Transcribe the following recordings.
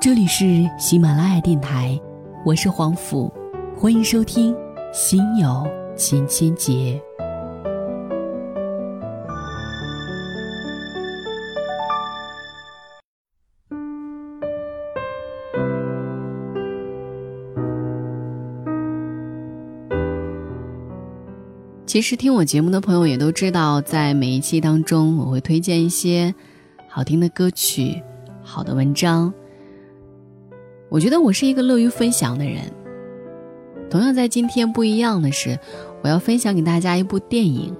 这里是喜马拉雅电台，我是黄甫，欢迎收听《心有千千结》。其实听我节目的朋友也都知道，在每一期当中，我会推荐一些好听的歌曲、好的文章。我觉得我是一个乐于分享的人。同样，在今天不一样的是，我要分享给大家一部电影。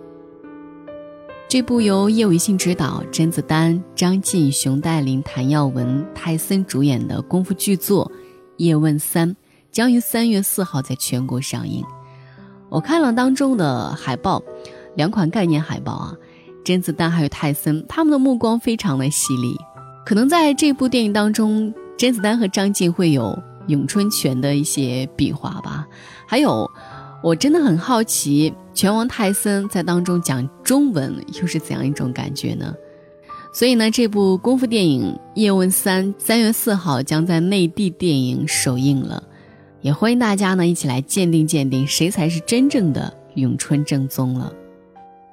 这部由叶伟信执导、甄子丹、张晋、熊黛林、谭耀文、泰森主演的功夫巨作《叶问三》，将于三月四号在全国上映。我看了当中的海报，两款概念海报啊，甄子丹还有泰森，他们的目光非常的犀利。可能在这部电影当中，甄子丹和张晋会有咏春拳的一些比划吧。还有，我真的很好奇，拳王泰森在当中讲中文又是怎样一种感觉呢？所以呢，这部功夫电影《叶问三》三月四号将在内地电影首映了。也欢迎大家呢一起来鉴定鉴定谁才是真正的咏春正宗了。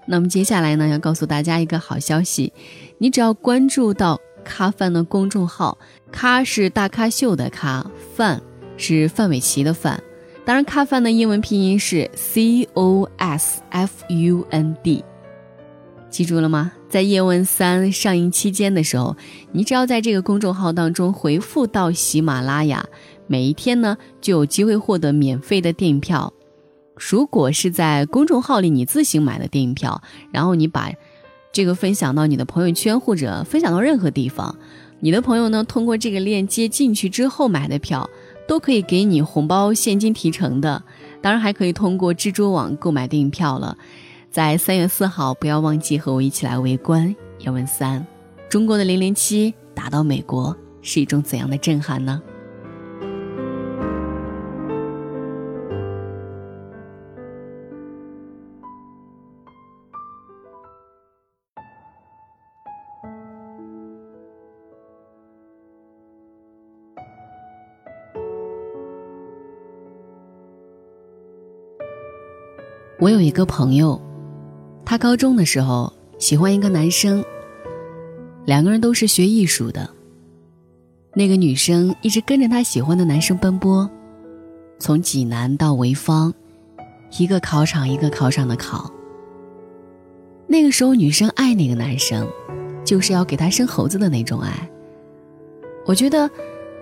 那么接下来呢要告诉大家一个好消息，你只要关注到咖饭的公众号，咖是大咖秀的咖，饭是范玮琪的范。当然，咖饭的英文拼音是 C O S F U N D，记住了吗？在《叶问三》上映期间的时候，你只要在这个公众号当中回复到喜马拉雅。每一天呢，就有机会获得免费的电影票。如果是在公众号里你自行买的电影票，然后你把这个分享到你的朋友圈或者分享到任何地方，你的朋友呢通过这个链接进去之后买的票，都可以给你红包现金提成的。当然还可以通过蜘蛛网购买电影票了。在三月四号，不要忘记和我一起来围观《叶问三》。中国的零零七打到美国是一种怎样的震撼呢？我有一个朋友，他高中的时候喜欢一个男生，两个人都是学艺术的。那个女生一直跟着他喜欢的男生奔波，从济南到潍坊，一个考场一个考场的考。那个时候，女生爱那个男生，就是要给他生猴子的那种爱。我觉得，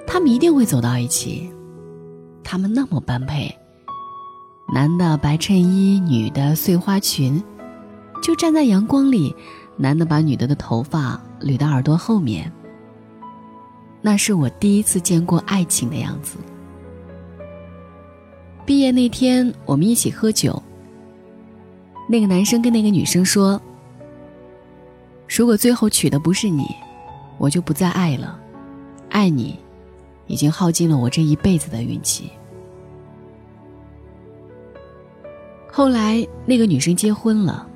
他们一定会走到一起，他们那么般配。男的白衬衣，女的碎花裙，就站在阳光里。男的把女的的头发捋到耳朵后面。那是我第一次见过爱情的样子。毕业那天，我们一起喝酒。那个男生跟那个女生说：“如果最后娶的不是你，我就不再爱了。爱你，已经耗尽了我这一辈子的运气。”后来，那个女生结婚了。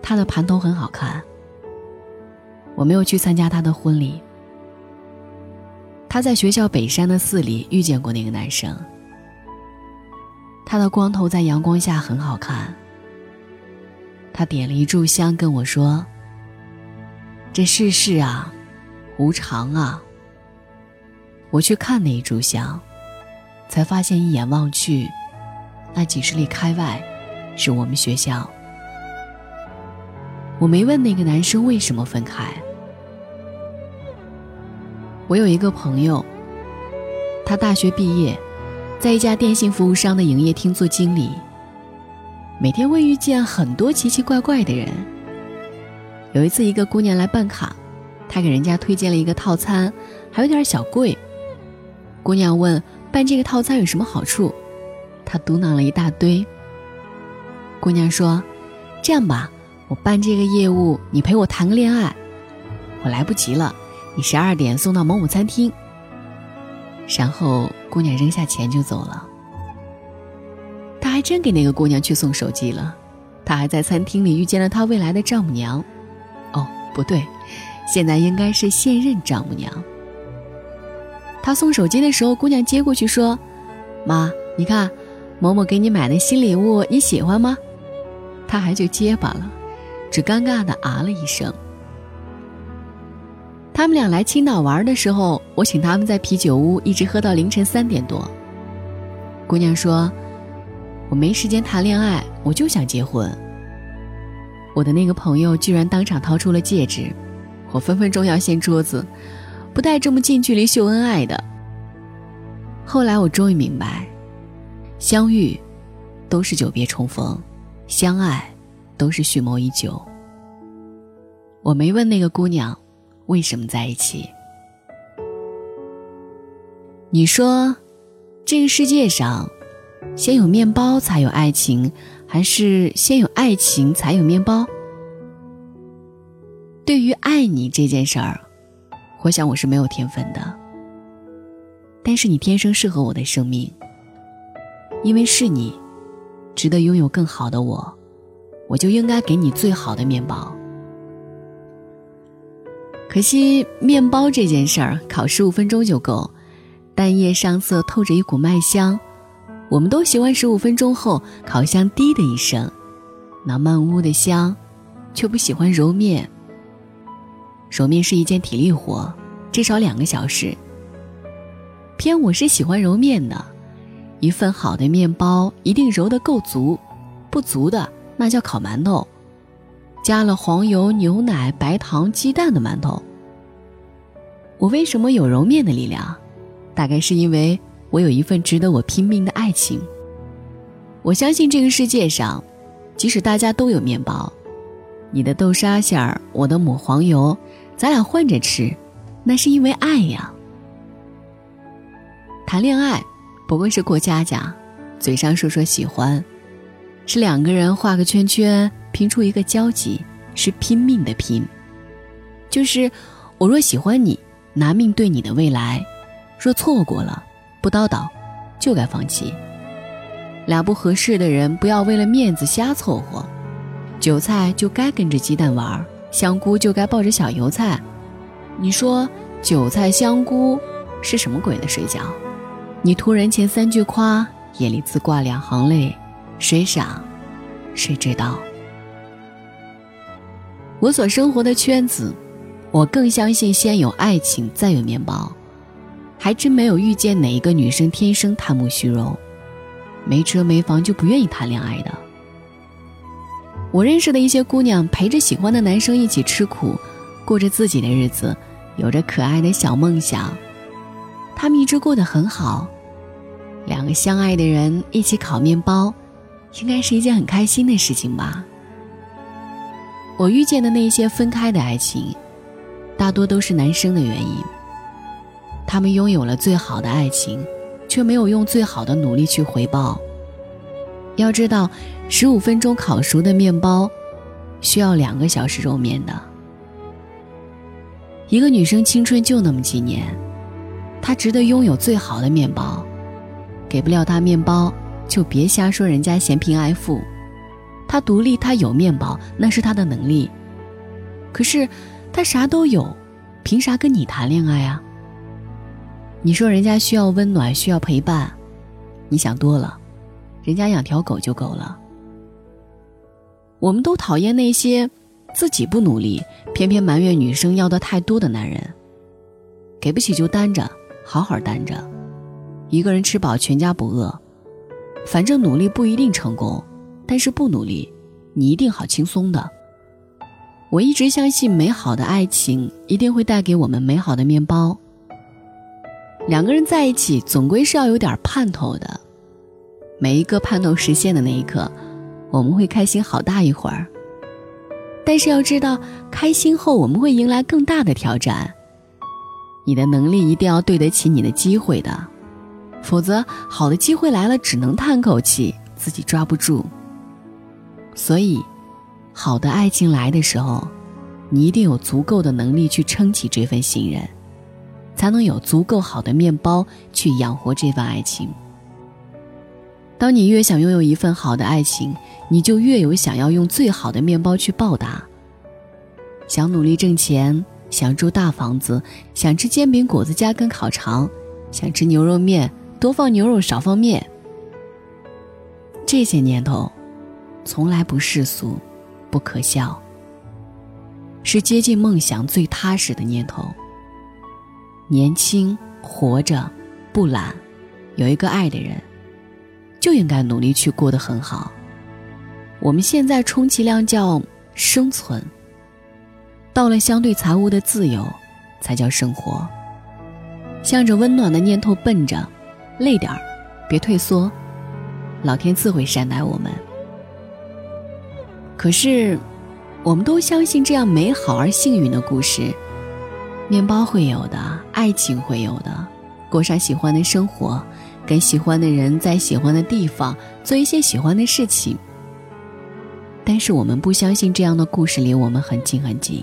她的盘头很好看。我没有去参加她的婚礼。她在学校北山的寺里遇见过那个男生。他的光头在阳光下很好看。他点了一炷香跟我说：“这世事啊，无常啊。”我去看那一炷香，才发现一眼望去。那几十里开外，是我们学校。我没问那个男生为什么分开。我有一个朋友，他大学毕业，在一家电信服务商的营业厅做经理，每天会遇见很多奇奇怪怪的人。有一次，一个姑娘来办卡，他给人家推荐了一个套餐，还有点小贵。姑娘问办这个套餐有什么好处？他嘟囔了一大堆。姑娘说：“这样吧，我办这个业务，你陪我谈个恋爱。我来不及了，你十二点送到某某餐厅。”然后姑娘扔下钱就走了。他还真给那个姑娘去送手机了。他还在餐厅里遇见了他未来的丈母娘。哦，不对，现在应该是现任丈母娘。他送手机的时候，姑娘接过去说：“妈，你看，某某给你买的新礼物，你喜欢吗？”他还就结巴了，只尴尬的啊了一声。他们俩来青岛玩的时候，我请他们在啤酒屋一直喝到凌晨三点多。姑娘说：“我没时间谈恋爱，我就想结婚。”我的那个朋友居然当场掏出了戒指，我分分钟要掀桌子，不带这么近距离秀恩爱的。后来我终于明白，相遇都是久别重逢，相爱都是蓄谋已久。我没问那个姑娘。为什么在一起？你说，这个世界上，先有面包才有爱情，还是先有爱情才有面包？对于爱你这件事儿，我想我是没有天分的。但是你天生适合我的生命，因为是你，值得拥有更好的我，我就应该给你最好的面包。可惜面包这件事儿，烤十五分钟就够，蛋液上色，透着一股麦香。我们都喜欢十五分钟后烤箱滴的一声，那漫屋的香，却不喜欢揉面。揉面是一件体力活，至少两个小时。偏我是喜欢揉面的，一份好的面包一定揉得够足，不足的那叫烤馒头。加了黄油、牛奶、白糖、鸡蛋的馒头。我为什么有揉面的力量？大概是因为我有一份值得我拼命的爱情。我相信这个世界上，即使大家都有面包，你的豆沙馅儿，我的抹黄油，咱俩换着吃，那是因为爱呀。谈恋爱不过是过家家，嘴上说说喜欢，是两个人画个圈圈。拼出一个交集，是拼命的拼。就是我若喜欢你，拿命对你的未来；若错过了，不叨叨，就该放弃。俩不合适的人，不要为了面子瞎凑合。韭菜就该跟着鸡蛋玩，香菇就该抱着小油菜。你说韭菜香菇是什么鬼的水饺？你图人前三句夸，眼里自挂两行泪，谁傻，谁知道？我所生活的圈子，我更相信先有爱情，再有面包。还真没有遇见哪一个女生天生贪慕虚荣，没车没房就不愿意谈恋爱的。我认识的一些姑娘，陪着喜欢的男生一起吃苦，过着自己的日子，有着可爱的小梦想。他们一直过得很好，两个相爱的人一起烤面包，应该是一件很开心的事情吧。我遇见的那些分开的爱情，大多都是男生的原因。他们拥有了最好的爱情，却没有用最好的努力去回报。要知道，十五分钟烤熟的面包，需要两个小时揉面的。一个女生青春就那么几年，他值得拥有最好的面包。给不了他面包，就别瞎说人家嫌贫爱富。他独立，他有面包，那是他的能力。可是，他啥都有，凭啥跟你谈恋爱啊？你说人家需要温暖，需要陪伴，你想多了，人家养条狗就够了。我们都讨厌那些自己不努力，偏偏埋怨女生要的太多的男人。给不起就单着，好好单着，一个人吃饱全家不饿，反正努力不一定成功。但是不努力，你一定好轻松的。我一直相信，美好的爱情一定会带给我们美好的面包。两个人在一起，总归是要有点盼头的。每一个盼头实现的那一刻，我们会开心好大一会儿。但是要知道，开心后我们会迎来更大的挑战。你的能力一定要对得起你的机会的，否则好的机会来了，只能叹口气，自己抓不住。所以，好的爱情来的时候，你一定有足够的能力去撑起这份信任，才能有足够好的面包去养活这份爱情。当你越想拥有一份好的爱情，你就越有想要用最好的面包去报答。想努力挣钱，想住大房子，想吃煎饼果子加根烤肠，想吃牛肉面，多放牛肉少放面。这些念头，从来不世俗，不可笑，是接近梦想最踏实的念头。年轻，活着，不懒，有一个爱的人，就应该努力去过得很好。我们现在充其量叫生存。到了相对财务的自由，才叫生活。向着温暖的念头奔着，累点儿，别退缩，老天自会善待我们。可是，我们都相信这样美好而幸运的故事：面包会有的，爱情会有的，过上喜欢的生活，跟喜欢的人在喜欢的地方做一些喜欢的事情。但是我们不相信这样的故事离我们很近很近，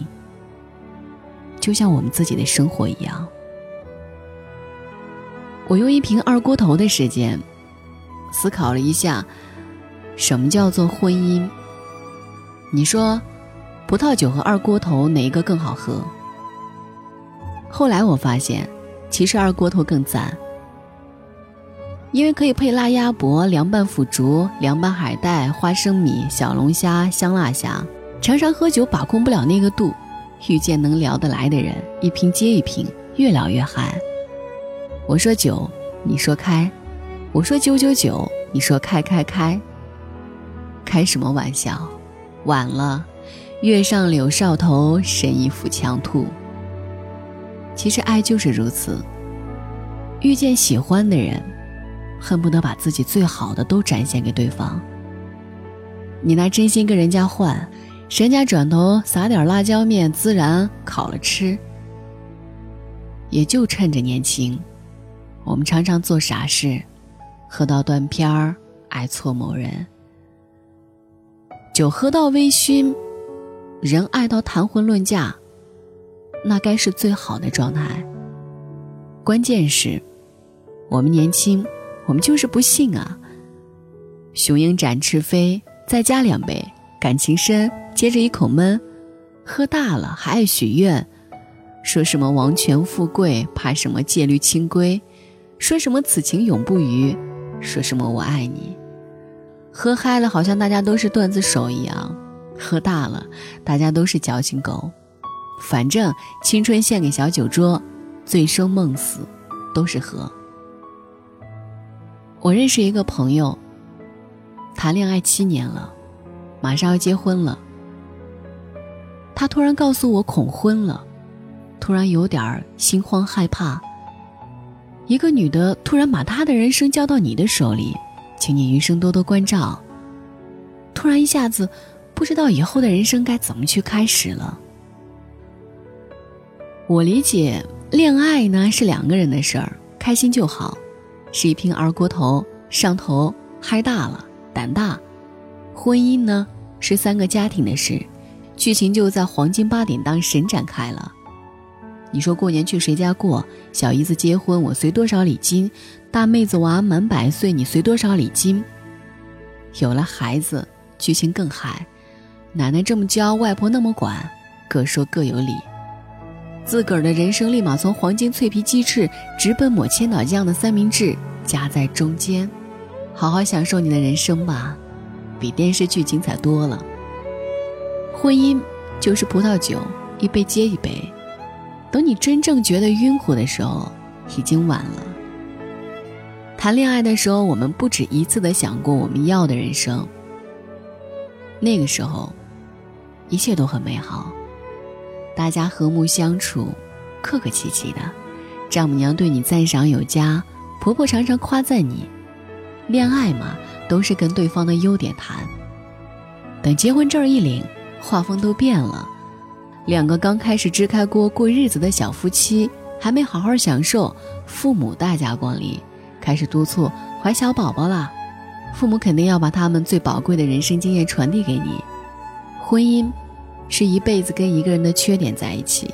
就像我们自己的生活一样。我用一瓶二锅头的时间，思考了一下，什么叫做婚姻？你说，葡萄酒和二锅头哪一个更好喝？后来我发现，其实二锅头更赞。因为可以配辣鸭脖、凉拌腐竹、凉拌海带、花生米、小龙虾、香辣虾。常常喝酒把控不了那个度，遇见能聊得来的人，一瓶接一瓶，越聊越嗨。我说酒，你说开；我说九九九，你说开开开。开什么玩笑？晚了，月上柳梢头，神一抚强兔。其实爱就是如此，遇见喜欢的人。恨不得把自己最好的都展现给对方。你拿真心跟人家换，人家转头撒点辣椒面孜然烤了吃。也就趁着年轻，我们常常做傻事，喝到断片儿，爱错某人。酒喝到微醺，人爱到谈婚论嫁，那该是最好的状态。关键是，我们年轻。我们就是不信啊！雄鹰展翅飞，再加两杯，感情深，接着一口闷，喝大了还爱许愿，说什么王权富贵，怕什么戒律清规，说什么此情永不渝，说什么我爱你。喝嗨了，好像大家都是段子手一样；喝大了，大家都是矫情狗。反正青春献给小酒桌，醉生梦死，都是喝。我认识一个朋友，谈恋爱七年了，马上要结婚了。他突然告诉我恐婚了，突然有点心慌害怕。一个女的突然把她的人生交到你的手里，请你余生多多关照。突然一下子不知道以后的人生该怎么去开始了。我理解，恋爱呢是两个人的事儿，开心就好。是一瓶二锅头，上头嗨大了，胆大。婚姻呢是三个家庭的事，剧情就在黄金八点档神展开了。你说过年去谁家过？小姨子结婚我随多少礼金？大妹子娃满百岁你随多少礼金？有了孩子，剧情更嗨。奶奶这么教，外婆那么管，各说各有理。自个儿的人生立马从黄金脆皮鸡翅直奔抹千岛酱的三明治夹在中间，好好享受你的人生吧，比电视剧精彩多了。婚姻就是葡萄酒，一杯接一杯，等你真正觉得晕乎的时候，已经晚了。谈恋爱的时候，我们不止一次的想过我们要的人生，那个时候，一切都很美好。大家和睦相处，客客气气的，丈母娘对你赞赏有加，婆婆常常夸赞你。恋爱嘛，都是跟对方的优点谈。等结婚证一领，画风都变了。两个刚开始支开锅过日子的小夫妻，还没好好享受父母大驾光临，开始督促怀小宝宝了。父母肯定要把他们最宝贵的人生经验传递给你。婚姻。是一辈子跟一个人的缺点在一起。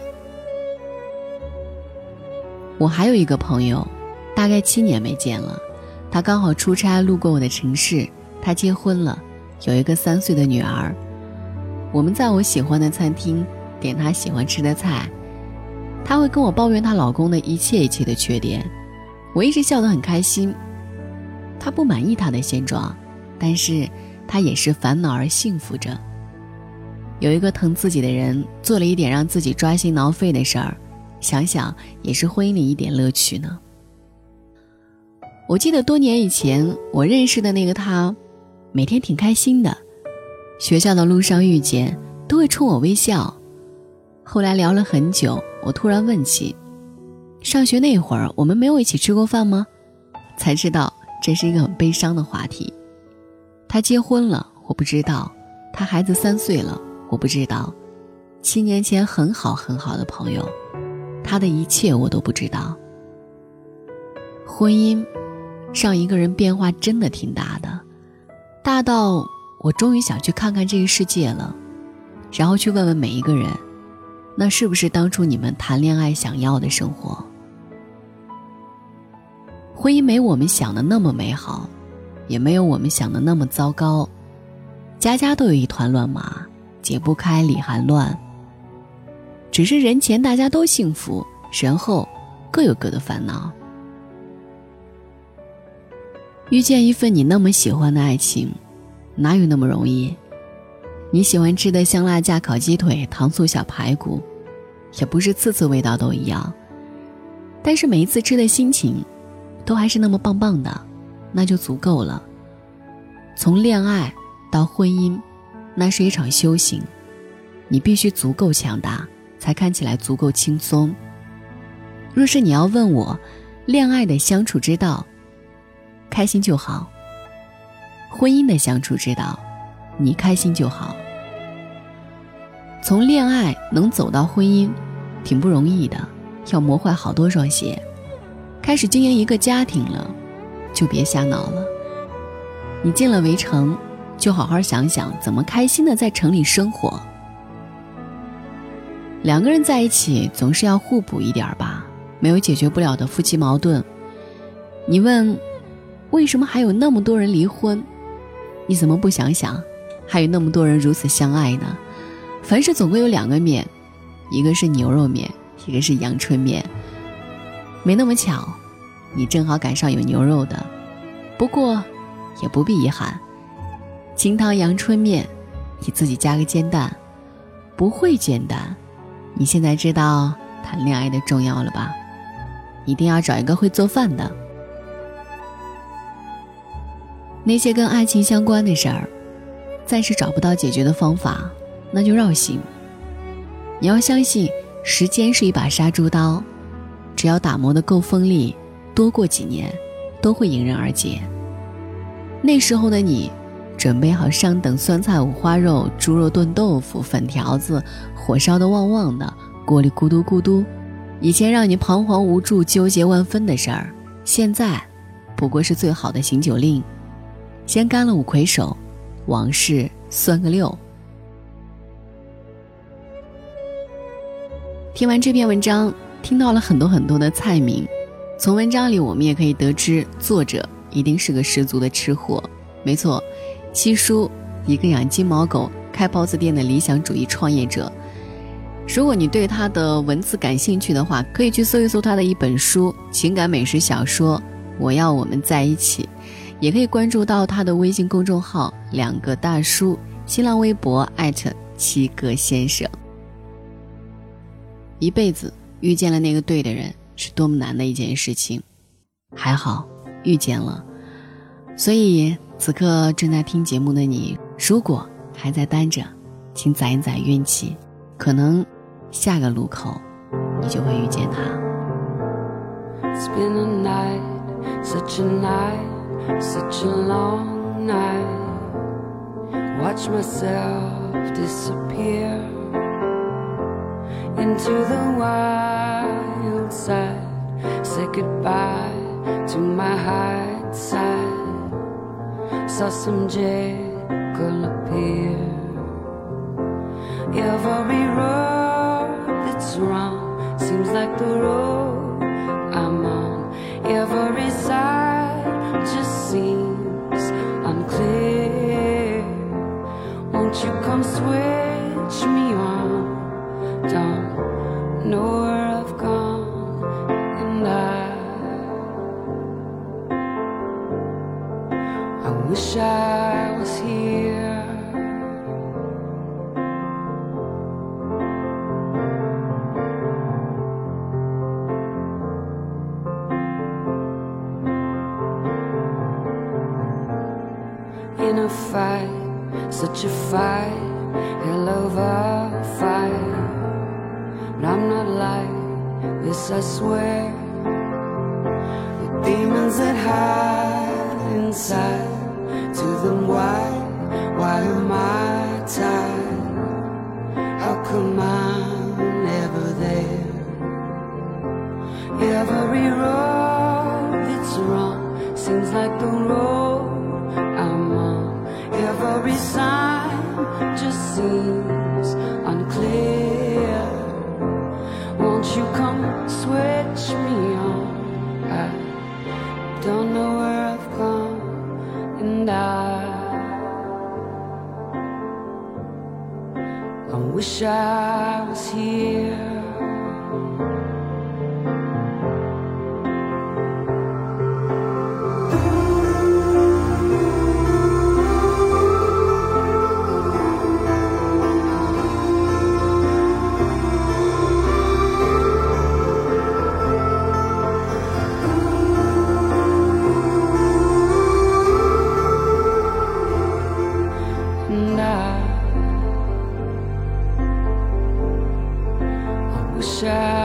我还有一个朋友，大概七年没见了。他刚好出差路过我的城市，他结婚了，有一个三岁的女儿。我们在我喜欢的餐厅点她喜欢吃的菜，她会跟我抱怨她老公的一切一切的缺点，我一直笑得很开心。他不满意他的现状，但是他也是烦恼而幸福着。有一个疼自己的人做了一点让自己抓心挠肺的事儿，想想也是婚姻里一点乐趣呢。我记得多年以前我认识的那个他，每天挺开心的，学校的路上遇见都会冲我微笑。后来聊了很久，我突然问起，上学那会儿我们没有一起吃过饭吗？才知道。这是一个很悲伤的话题。他结婚了，我不知道；他孩子三岁了，我不知道；七年前很好很好的朋友，他的一切我都不知道。婚姻，让一个人变化真的挺大的，大到我终于想去看看这个世界了，然后去问问每一个人，那是不是当初你们谈恋爱想要的生活？婚姻没我们想的那么美好，也没有我们想的那么糟糕。家家都有一团乱麻，解不开理还乱。只是人前大家都幸福，人后各有各的烦恼。遇见一份你那么喜欢的爱情，哪有那么容易？你喜欢吃的香辣架烤鸡腿、糖醋小排骨，也不是次次味道都一样。但是每一次吃的心情。都还是那么棒棒的，那就足够了。从恋爱到婚姻，那是一场修行，你必须足够强大，才看起来足够轻松。若是你要问我，恋爱的相处之道，开心就好；婚姻的相处之道，你开心就好。从恋爱能走到婚姻，挺不容易的，要磨坏好多双鞋。开始经营一个家庭了，就别瞎闹了。你进了围城，就好好想想怎么开心的在城里生活。两个人在一起总是要互补一点吧，没有解决不了的夫妻矛盾。你问，为什么还有那么多人离婚？你怎么不想想，还有那么多人如此相爱呢？凡事总归有两个面，一个是牛肉面，一个是阳春面。没那么巧，你正好赶上有牛肉的。不过，也不必遗憾。清汤阳春面，你自己加个煎蛋。不会煎蛋，你现在知道谈恋爱的重要了吧？一定要找一个会做饭的。那些跟爱情相关的事儿，暂时找不到解决的方法，那就绕行。你要相信，时间是一把杀猪刀。只要打磨的够锋利，多过几年，都会迎刃而解。那时候的你，准备好上等酸菜五花肉、猪肉炖豆腐、粉条子，火烧的旺旺的，锅里咕嘟咕嘟。以前让你彷徨无助、纠结万分的事儿，现在不过是最好的醒酒令。先干了五魁首，往事算个六。听完这篇文章。听到了很多很多的菜名，从文章里我们也可以得知，作者一定是个十足的吃货。没错，七叔，一个养金毛狗、开包子店的理想主义创业者。如果你对他的文字感兴趣的话，可以去搜一搜他的一本书《情感美食小说》，我要我们在一起。也可以关注到他的微信公众号“两个大叔”，新浪微博艾特七哥先生。一辈子。遇见了那个对的人是多么难的一件事情，还好遇见了。所以此刻正在听节目的你，如果还在单着，请攒一攒运气，可能下个路口你就会遇见他。Into the wild side. Say goodbye to my high side. Saw some Jekyll appear. Every road that's wrong seems like the road Touch me on. Don't know where I've gone, and I. I wish I was here. In a fight, such a fight hell of a fight. But I'm not like this, I swear. The demons that hide inside, to them, why, why am I tied? How come I'm never there? Every road that's wrong seems like the road I'm on. Every sign see. I, wish I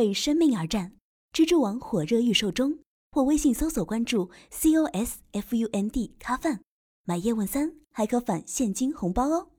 为生命而战。蜘蛛网火热预售中，或微信搜索关注 “cosfund 咖饭”，买《叶问三》还可返现金红包哦。